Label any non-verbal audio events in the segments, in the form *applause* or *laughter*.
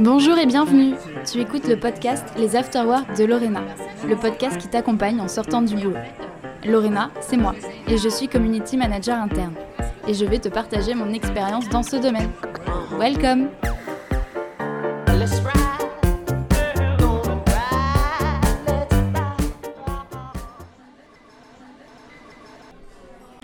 Bonjour et bienvenue. Tu écoutes le podcast Les Afterwork de Lorena, le podcast qui t'accompagne en sortant du boulot. Lorena, c'est moi, et je suis community manager interne. Et je vais te partager mon expérience dans ce domaine. Welcome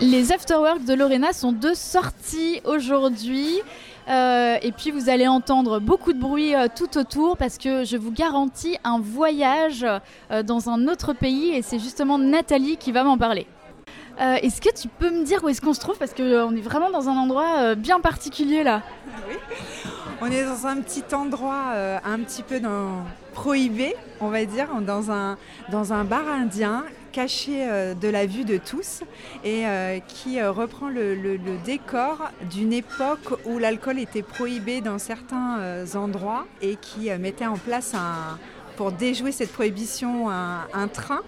Les afterworks de Lorena sont de sortie aujourd'hui. Euh, et puis vous allez entendre beaucoup de bruit euh, tout autour parce que je vous garantis un voyage euh, dans un autre pays et c'est justement Nathalie qui va m'en parler. est-ce que tu peux me dire où est-ce qu'on se trouve? Parce qu'on est vraiment dans un endroit bien particulier là. *laughs* Oui, on est dans un petit endroit un petit peu dans... prohibé, on va dire, dans un, dans un bar indien caché euh, de la vue de tous et euh, qui euh, reprend le, décor d'une époque où l'alcool était prohibé dans certains endroits et qui mettait en place pour déjouer cette prohibition un, train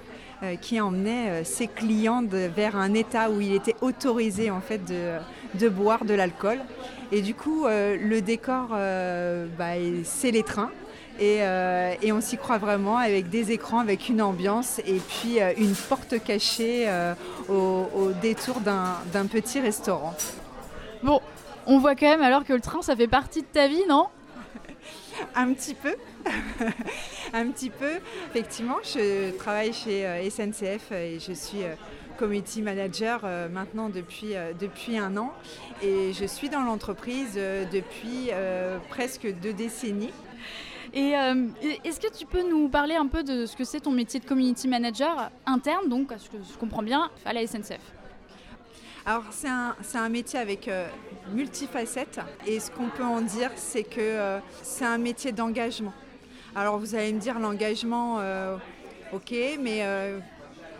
qui emmenait ses clients vers un état où il était autorisé en fait de, boire de l'alcool. Et du coup, le décor, bah, c'est les trains. Euh, et, on s'y croit vraiment avec des écrans, avec une ambiance et puis euh, une porte cachée euh, au, détour d'un petit restaurant. Bon, on voit quand même alors que le train, ça fait partie de ta vie, non? *laughs* Un petit peu. *laughs* un petit peu. Effectivement, je travaille chez SNCF et je suis community manager maintenant depuis, depuis un an et je suis dans l'entreprise depuis presque deux décennies. Et euh, est-ce que tu peux nous parler un peu de ce que c'est ton métier de community manager interne, donc, ce que je comprends bien, à la SNCF alors c'est un, métier avec euh, multifacettes et ce qu'on peut en dire c'est que euh, c'est un métier d'engagement. Alors vous allez me dire l'engagement, ok, mais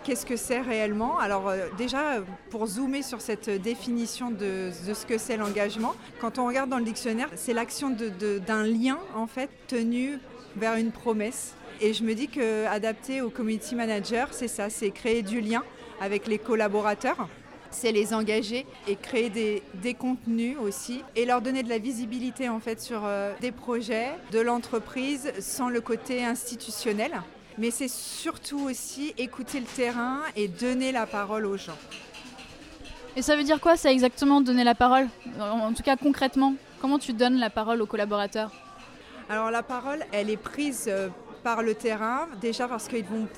Qu'est-ce que c'est réellement? Alors euh, déjà, pour zoomer sur cette définition de, ce que c'est l'engagement, quand on regarde dans le dictionnaire, c'est l'action d'un lien en fait tenu vers une promesse. Et je me dis que adapté au community manager, c'est ça, c'est créer du lien avec les collaborateurs c'est les engager et créer des, contenus aussi et leur donner de la visibilité en fait sur euh, des projets de l'entreprise sans le côté institutionnel mais c'est surtout aussi écouter le terrain et donner la parole aux gens. Et ça veut dire quoi, ça exactement, donner la parole? En tout cas, concrètement, comment tu donnes la parole aux collaborateurs? Alors la parole, elle est prise euh, par le terrain, déjà parce qu'ils vont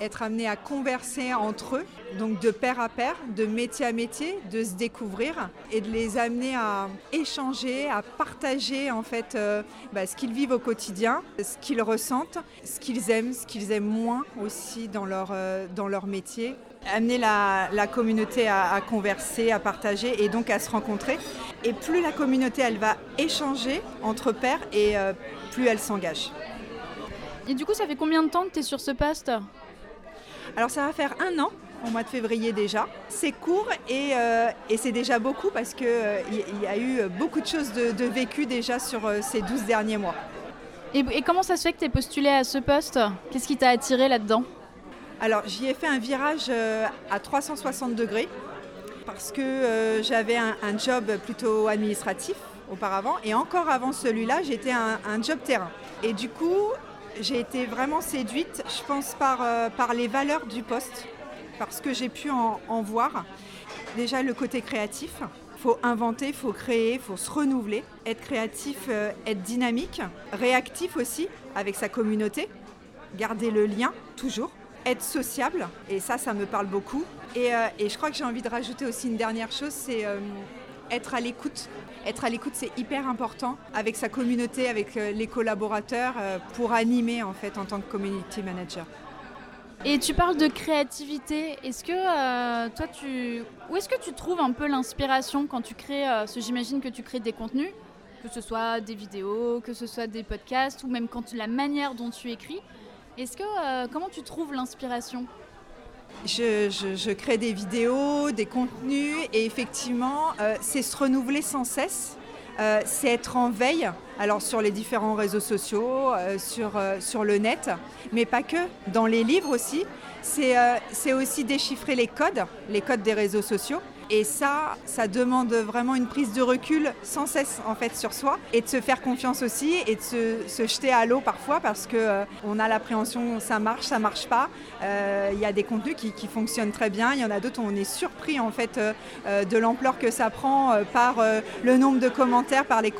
être amenés à converser entre eux, donc de pair à pair, de métier à métier, de se découvrir et de les amener à échanger, à partager en fait euh, bah, ce qu'ils vivent au quotidien, ce qu'ils ressentent, ce qu'ils aiment, ce qu'ils aiment moins aussi dans leur, euh, dans leur métier. Amener la, communauté à, converser, à partager et donc à se rencontrer. Et plus la communauté elle va échanger entre pairs et euh, plus elle s'engage. Et du coup, ça fait combien de temps que tu es sur ce poste? Alors, ça va faire un an au mois de février déjà. C'est court et, euh, c'est déjà beaucoup parce qu'il euh, y a eu beaucoup de choses de, vécu déjà sur euh, ces 12 derniers mois. Et, comment ça se fait que tu es postulé à ce poste? Qu'est-ce qui t'a attiré là-dedans? Alors j'y ai fait un virage à 360 degrés parce que j'avais un, job plutôt administratif auparavant et encore avant celui-là j'étais un, un job terrain. Et du coup j'ai été vraiment séduite, je pense, par, euh, par les valeurs du poste, parce que j'ai pu en, voir. Déjà le côté créatif, il faut inventer, il faut créer, il faut se renouveler, être créatif, euh, être dynamique, réactif aussi avec sa communauté, garder le lien toujours, être sociable, et ça, ça me parle beaucoup. Et, euh, et je crois que j'ai envie de rajouter aussi une dernière chose, c'est être à l'écoute. C'est hyper important avec sa communauté, avec euh, les collaborateurs, euh, pour animer en fait en tant que community manager. Et tu parles de créativité. Est-ce que euh, toi, tu, où est-ce que tu trouves un peu l'inspiration quand tu crées J'imagine que tu crées des contenus, que ce soit des vidéos, que ce soit des podcasts, ou même quand la manière dont tu écris. Est-ce que comment tu trouves l'inspiration? Je, crée des vidéos, des contenus et effectivement, euh, c'est se renouveler sans cesse. Euh, c'est être en veille, alors sur les différents réseaux sociaux, euh, sur, sur le net, mais pas que, dans les livres aussi. C'est aussi déchiffrer les codes, les codes des réseaux sociaux, Et ça, ça demande vraiment une prise de recul sans cesse en fait sur soi et de se faire confiance aussi et de se, jeter à l'eau parfois parce que euh, on a l'appréhension ça marche, ça marche pas. Euh, il y a des contenus qui, fonctionnent très bien, il y en a d'autres où on est surpris en fait euh, de l'ampleur que ça prend par le nombre de commentaires, par les,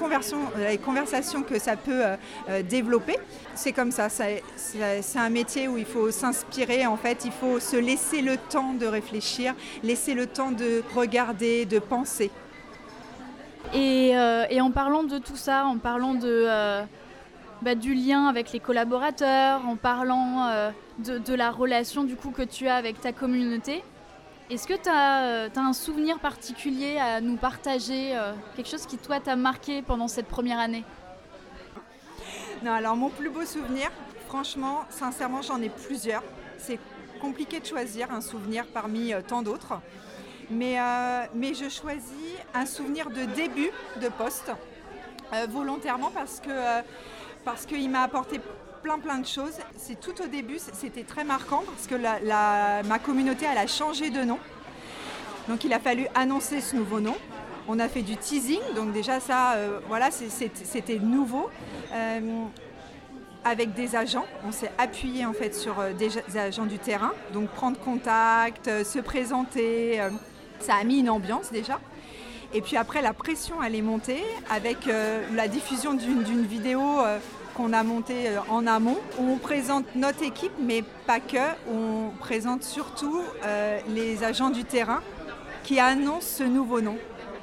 les conversations que ça peut développer. C'est comme ça, c'est un métier où il faut s'inspirer en fait, il faut se laisser le temps de réfléchir, laisser le temps de regarder, de penser. Et, euh, en parlant de tout ça, en parlant de, euh, bah, du lien avec les collaborateurs, en parlant euh, de, la relation du coup que tu as avec ta communauté, est-ce que tu as, as, un souvenir particulier à nous partager, quelque chose qui toi t'a marqué pendant cette première année? Non, alors mon plus beau souvenir, franchement, sincèrement, j'en ai plusieurs. C'est compliqué de choisir un souvenir parmi tant d'autres. Euh, mais, je choisis un souvenir de début de poste, euh, volontairement euh, parce qu'il m'a apporté plein plein de choses. C'est tout au début, c'était très marquant parce que ma communauté elle a changé de nom. Donc il a fallu annoncer ce nouveau nom. On a fait du teasing, donc déjà ça, voilà, c'était nouveau. avec des agents, on s'est appuyé en fait sur des agents du terrain, donc prendre contact, se présenter. Ça a mis une ambiance déjà. Et puis après, la pression, elle est montée avec euh, la diffusion d'une vidéo euh, qu'on a montée euh, en amont, où on présente notre équipe, mais pas que, on présente surtout les agents du terrain qui annoncent ce nouveau nom.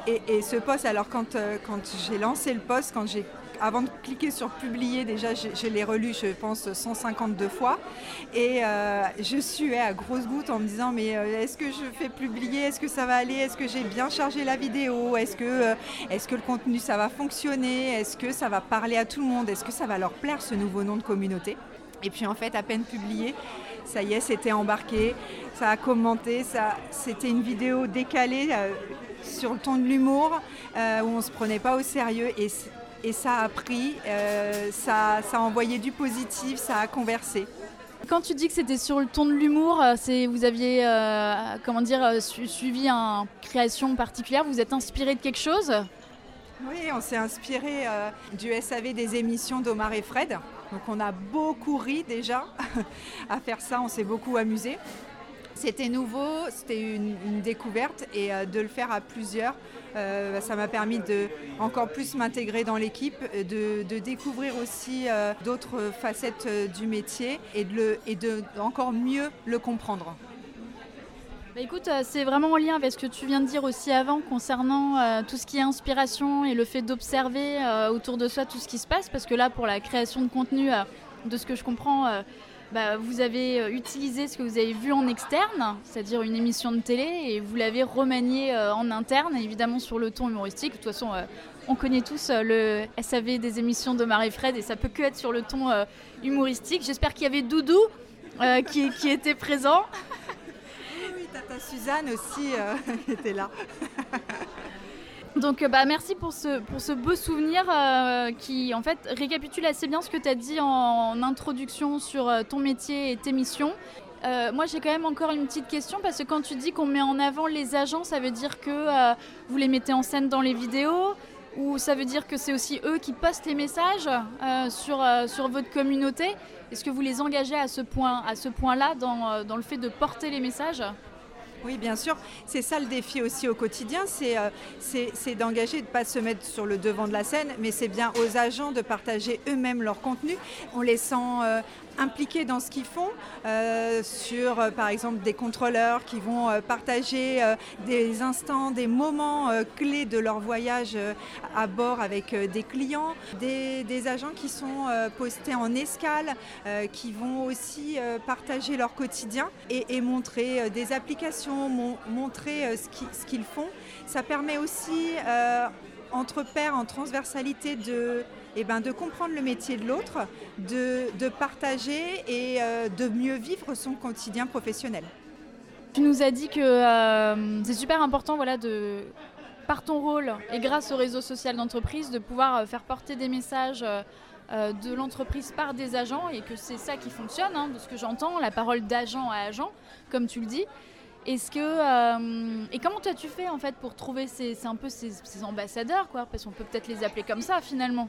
Et, et ce poste, alors quand, quand j'ai lancé le poste, quand j'ai avant de cliquer sur publier, déjà, je, l'ai relu, je pense, 152 fois. Et euh, je suais à grosses gouttes en me disant, mais euh, est-ce que je fais publier? Est-ce que ça va aller? Est-ce que j'ai bien chargé la vidéo? Est-ce que, euh, est que le contenu, ça va fonctionner? Est-ce que ça va parler à tout le monde? Est-ce que ça va leur plaire, ce nouveau nom de communauté? Et puis, en fait, à peine publié, ça y est, c'était embarqué, ça a commenté, c'était une vidéo décalée sur le ton de l'humour, où on ne se prenait pas au sérieux. Et et ça a pris, euh, ça, ça, a envoyé du positif, ça a conversé. Quand tu dis que c'était sur le ton de l'humour, euh, c'est vous aviez euh, comment dire suivi une création particulière, vous êtes inspiré de quelque chose? Oui, on s'est inspiré du SAV des émissions d'Omar et Fred. Donc on a beaucoup ri déjà *laughs* à faire ça, on s'est beaucoup amusé. C'était nouveau, c'était une, découverte et euh, de le faire à plusieurs, euh, ça m'a permis de encore plus m'intégrer dans l'équipe, de, découvrir aussi euh, d'autres facettes du métier et de, encore mieux le comprendre. Bah, écoute, c'est vraiment en lien avec ce que tu viens de dire aussi avant concernant tout ce qui est inspiration et le fait d'observer autour de soi tout ce qui se passe, parce que là, pour la création de contenu, de ce que je comprends, bah, vous avez euh, utilisé ce que vous avez vu en externe, c'est-à-dire une émission de télé, et vous l'avez remanié euh, en interne, évidemment sur le ton humoristique. De toute façon, euh, on connaît tous le SAV des émissions de Marie-Fred, et ça peut que être sur le ton humoristique. J'espère qu'il y avait Doudou qui, qui, était présent. Oui, Tata Suzanne aussi *laughs* était là. *laughs* Donc euh, bah, merci pour ce, pour ce beau souvenir euh, qui en fait récapitule assez bien ce que tu as dit en, introduction sur euh, ton métier et tes missions. moi j'ai quand même encore une petite question parce que quand tu dis qu'on met en avant les agents, ça veut dire que vous les mettez en scène dans les vidéos ou ça veut dire que c'est aussi eux qui postent les messages sur, sur votre communauté? Est-ce que vous les engagez à ce point-là point dans, dans le fait de porter les messages? Oui, bien sûr. C'est ça le défi aussi au quotidien, c'est euh, d'engager, de ne pas se mettre sur le devant de la scène, mais c'est bien aux agents de partager eux-mêmes leur contenu. On les euh, impliqués dans ce qu'ils font, euh, sur euh, par exemple des contrôleurs qui vont euh, partager des instants, des moments clés de leur voyage à bord avec des clients, des, agents qui sont postés en escale, qui vont aussi partager leur quotidien et, montrer des applications, montrer ce qu'ils font. Ça permet aussi entre pairs, en transversalité, de eh ben, de comprendre le métier de l'autre, de, partager et euh, de mieux vivre son quotidien professionnel. Tu nous as dit que euh, c'est super important voilà, de, par ton rôle et grâce au réseau social d'entreprise, de pouvoir euh, faire porter des messages de l'entreprise par des agents et que c'est ça qui fonctionne, hein, de ce que j'entends, la parole d'agent à agent, comme tu le dis. Est-ce que et comment toi tu fais en fait pour trouver ces, un peu ces ambassadeurs quoi Parce qu'on peut peut-être les appeler comme ça finalement?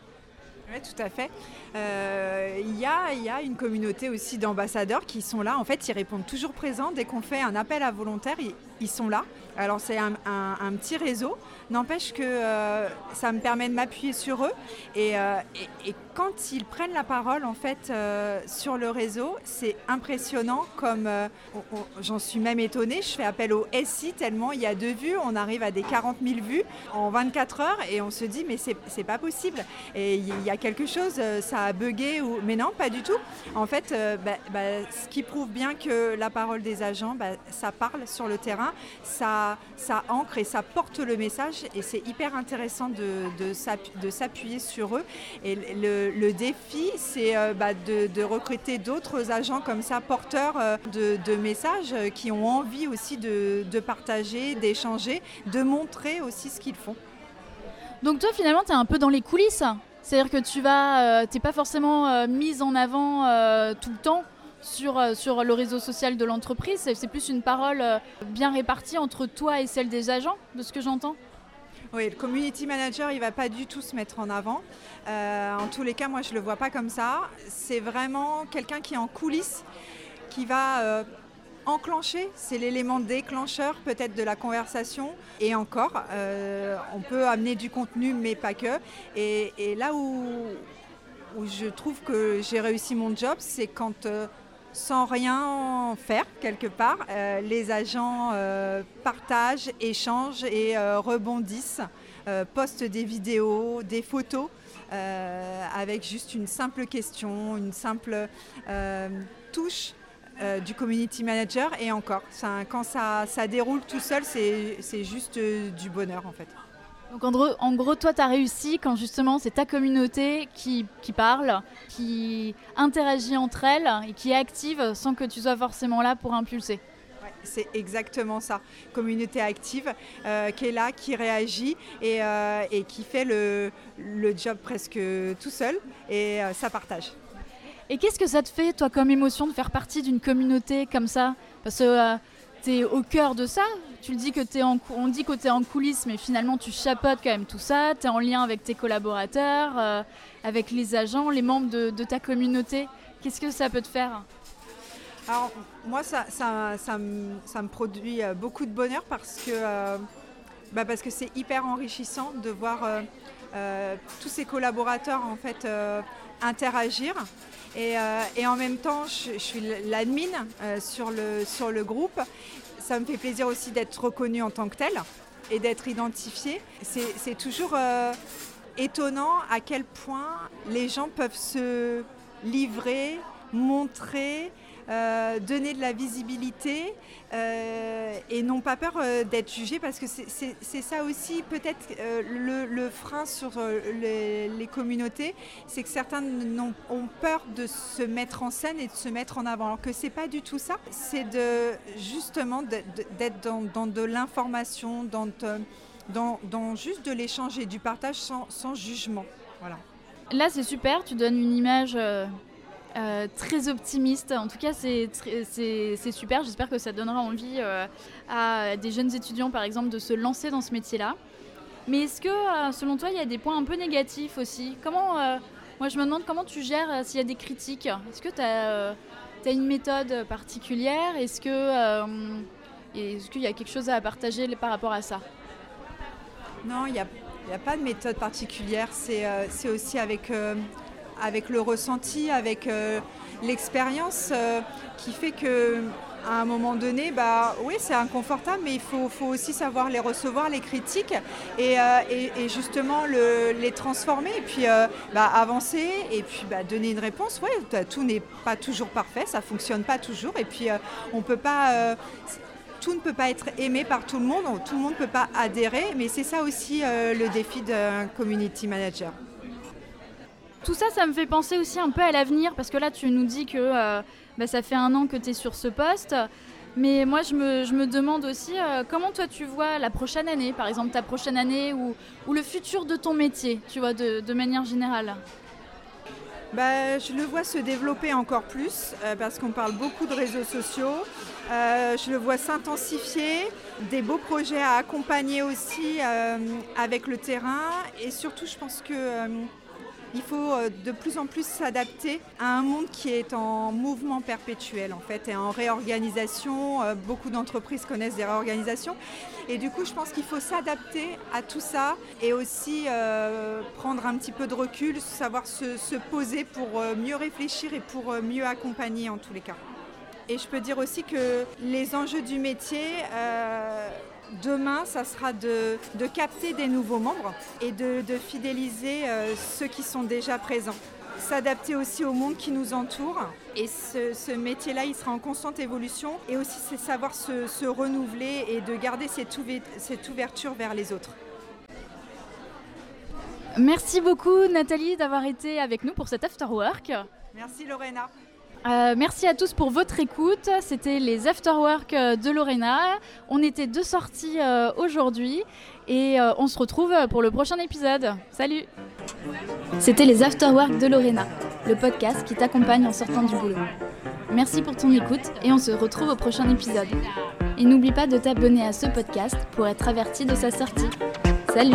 Oui, tout à fait. Euh, il y, a, y, a, une communauté aussi d'ambassadeurs qui sont là. En fait, ils répondent toujours présents. Dès qu'on fait un appel à volontaires, ils, sont là. Alors, c'est un, petit réseau. N'empêche que euh, ça me permet de m'appuyer sur eux. Et, euh, quand ils prennent la parole, en fait, sur le réseau, c'est impressionnant. Comme j'en suis même étonnée. Je fais appel au SI tellement il y a deux vues. On arrive à des 40 000 vues en 24 heures. Et on se dit, mais c'est pas possible. Et il y a quelque chose, euh, ça a bugué, ou... mais non, pas du tout. En fait, euh, bah, bah, ce qui prouve bien que la parole des agents, bah, ça parle sur le terrain, ça, ça ancre et ça porte le message, et c'est hyper intéressant de, de s'appuyer sur eux. Et le, défi, c'est euh, de, recruter d'autres agents comme ça, porteurs de, messages, qui ont envie aussi de, partager, d'échanger, de montrer aussi ce qu'ils font. Donc toi finalement tu es un peu dans les coulisses c'est-à-dire que tu vas, euh, pas forcément euh, mise en avant euh, tout le temps sur, sur le réseau social de l'entreprise. C'est plus une parole bien répartie entre toi et celle des agents, de ce que j'entends. Oui, le community manager, il va pas du tout se mettre en avant. en tous les cas, moi, je le vois pas comme ça. C'est vraiment quelqu'un qui est en coulisses, qui va enclencher, c'est l'élément déclencheur peut-être de la conversation. Et encore, euh, on peut amener du contenu, mais pas que. Et, là où, je trouve que j'ai réussi mon job, c'est quand, euh, sans rien faire quelque part, euh, les agents partagent, échangent et rebondissent, postent des vidéos, des photos. avec juste une simple question, une simple touche euh, du community manager et encore. quand ça, ça, déroule tout seul, c'est juste euh, du bonheur en fait. Donc en gros, en gros toi, tu as réussi quand justement c'est ta communauté qui, qui, parle, qui interagit entre elles et qui est active sans que tu sois forcément là pour impulser. c'est exactement ça. Communauté active euh, qui est là, qui réagit et, et qui fait le, le, job presque tout seul et ça partage. Et qu'est-ce que ça te fait, toi, comme émotion, de faire partie d'une communauté comme ça? Parce que euh, tu es au cœur de ça. Tu le dis que es en, on dit que tu es en coulisses, mais finalement, tu chapeautes quand même tout ça. Tu es en lien avec tes collaborateurs, euh, avec les agents, les membres de, ta communauté. Qu'est-ce que ça peut te faire Alors, moi, ça, me, produit euh, beaucoup de bonheur parce que bah parce que c'est hyper enrichissant de voir tous ces collaborateurs en fait interagir euh, et, en même temps, je, suis l'admin euh, sur, le, sur le groupe. Ça me fait plaisir aussi d'être reconnue en tant que telle et d'être identifiée. C'est toujours euh, étonnant à quel point les gens peuvent se livrer, montrer, euh, donner de la visibilité euh, et n'ont pas peur euh, d'être jugés parce que c'est ça aussi peut-être le, frein sur les, communautés, c'est que certains ont, peur de se mettre en scène et de se mettre en avant, alors que c'est pas du tout ça. C'est de justement d'être dans, de l'information, dans, juste de l'échange et du partage sans, sans jugement. Voilà. Là, c'est super, tu donnes une image euh, très optimiste. En tout cas, c'est super. J'espère que ça donnera envie euh, à des jeunes étudiants, par exemple, de se lancer dans ce métier-là. Mais est-ce que, euh, selon toi, il y a des points un peu négatifs aussi? Comment, Moi, je me demande comment tu gères s'il y a des critiques? Est-ce que tu as, une méthode particulière? Est-ce que est qu'il y a quelque chose à partager par rapport à ça? Non, il n'y a, pas de méthode particulière. C'est aussi avec avec le ressenti, avec euh, l'expérience euh, qui fait que à un moment donné, bah, oui, c'est inconfortable, mais il faut, aussi savoir les recevoir, les critiques, et, euh, justement le, les transformer, et puis bah, avancer, et puis bah, donner une réponse. Ouais, tout n'est pas toujours parfait, ça fonctionne pas toujours, et puis on peut pas tout ne peut pas être aimé par tout le monde, tout le monde ne peut pas adhérer, mais c'est ça aussi le défi d'un community manager. Tout ça, ça me fait penser aussi un peu à l'avenir, parce que là, tu nous dis que euh, bah, ça fait un an que tu es sur ce poste. Mais moi, je me, demande aussi euh, comment toi tu vois la prochaine année, par exemple ta prochaine année ou, le futur de ton métier, tu vois, de, manière générale? bah, Je le vois se développer encore plus euh, parce qu'on parle beaucoup de réseaux sociaux. Je le vois s'intensifier, des beaux projets à accompagner aussi avec le terrain et surtout je pense que il faut euh, de plus en plus s'adapter à un monde qui est en mouvement perpétuel en fait et en réorganisation. Euh, beaucoup d'entreprises connaissent des réorganisations et du coup je pense qu'il faut s'adapter à tout ça et aussi euh, prendre un petit peu de recul, savoir se, poser pour mieux réfléchir et pour mieux accompagner en tous les cas. Et je peux dire aussi que les enjeux du métier, Demain, ça sera de, capter des nouveaux membres et de, fidéliser euh, ceux qui sont déjà présents. S'adapter aussi au monde qui nous entoure. Et ce, métier-là, il sera en constante évolution. Et aussi, c'est savoir se, renouveler et de garder cette, cette ouverture vers les autres. Merci beaucoup Nathalie d'avoir été avec nous pour cet after work. Merci Lorena. Euh, merci à tous pour votre écoute. C'était les Afterwork euh, de Lorena. On était deux sorties euh, aujourd'hui et on se retrouve pour le prochain épisode. Salut C'était les Afterwork de Lorena, le podcast qui t'accompagne en sortant du boulot. Merci pour ton écoute et on se retrouve au prochain épisode. Et n'oublie pas de t'abonner à ce podcast pour être averti de sa sortie. Salut